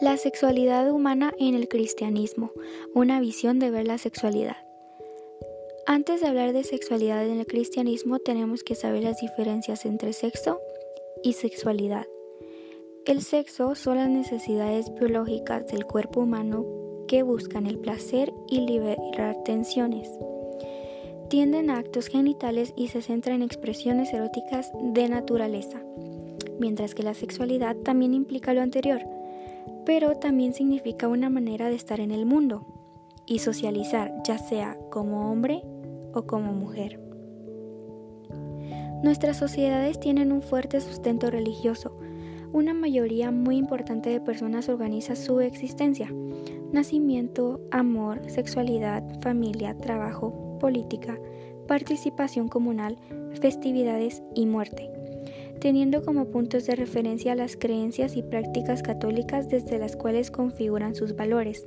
La sexualidad humana en el cristianismo, una visión de ver la sexualidad. Antes de hablar de sexualidad en el cristianismo tenemos que saber las diferencias entre sexo y sexualidad. El sexo son las necesidades biológicas del cuerpo humano que buscan el placer y liberar tensiones. Tienden a actos genitales y se centran en expresiones eróticas de naturaleza, mientras que la sexualidad también implica lo anterior, pero también significa una manera de estar en el mundo y socializar, ya sea como hombre o como mujer. Nuestras sociedades tienen un fuerte sustento religioso. Una mayoría muy importante de personas organiza su existencia. Nacimiento, amor, sexualidad, familia, trabajo, política, participación comunal, festividades y muerte teniendo como puntos de referencia las creencias y prácticas católicas desde las cuales configuran sus valores.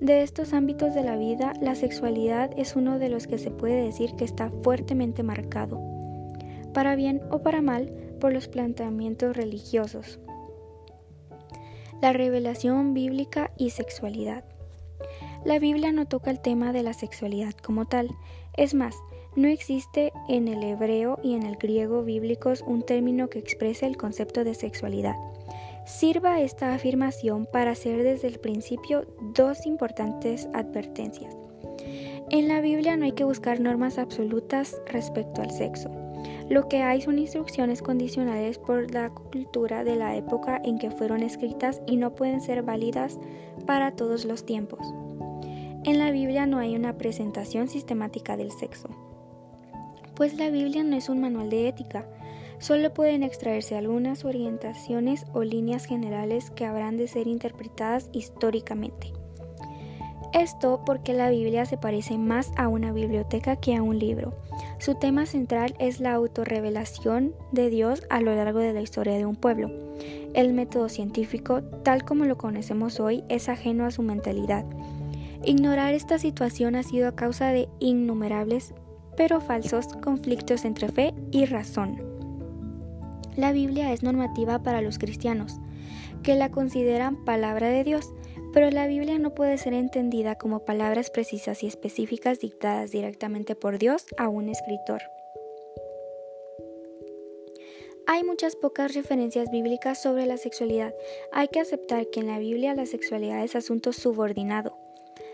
De estos ámbitos de la vida, la sexualidad es uno de los que se puede decir que está fuertemente marcado, para bien o para mal, por los planteamientos religiosos. La revelación bíblica y sexualidad. La Biblia no toca el tema de la sexualidad como tal, es más, no existe en el hebreo y en el griego bíblicos un término que exprese el concepto de sexualidad. Sirva esta afirmación para hacer desde el principio dos importantes advertencias. En la Biblia no hay que buscar normas absolutas respecto al sexo. Lo que hay son instrucciones condicionales por la cultura de la época en que fueron escritas y no pueden ser válidas para todos los tiempos. En la Biblia no hay una presentación sistemática del sexo pues la Biblia no es un manual de ética, solo pueden extraerse algunas orientaciones o líneas generales que habrán de ser interpretadas históricamente. Esto porque la Biblia se parece más a una biblioteca que a un libro. Su tema central es la autorrevelación de Dios a lo largo de la historia de un pueblo. El método científico, tal como lo conocemos hoy, es ajeno a su mentalidad. Ignorar esta situación ha sido a causa de innumerables pero falsos conflictos entre fe y razón. La Biblia es normativa para los cristianos, que la consideran palabra de Dios, pero la Biblia no puede ser entendida como palabras precisas y específicas dictadas directamente por Dios a un escritor. Hay muchas pocas referencias bíblicas sobre la sexualidad. Hay que aceptar que en la Biblia la sexualidad es asunto subordinado,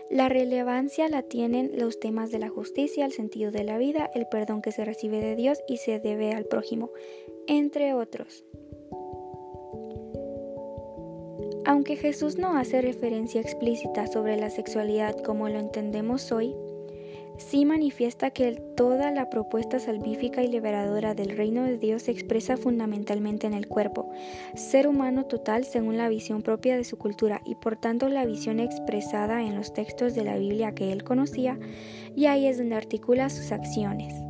la relevancia la tienen los temas de la justicia, el sentido de la vida, el perdón que se recibe de Dios y se debe al prójimo, entre otros. Aunque Jesús no hace referencia explícita sobre la sexualidad como lo entendemos hoy, sí manifiesta que toda la propuesta salvífica y liberadora del reino de Dios se expresa fundamentalmente en el cuerpo, ser humano total según la visión propia de su cultura y por tanto la visión expresada en los textos de la Biblia que él conocía, y ahí es donde articula sus acciones.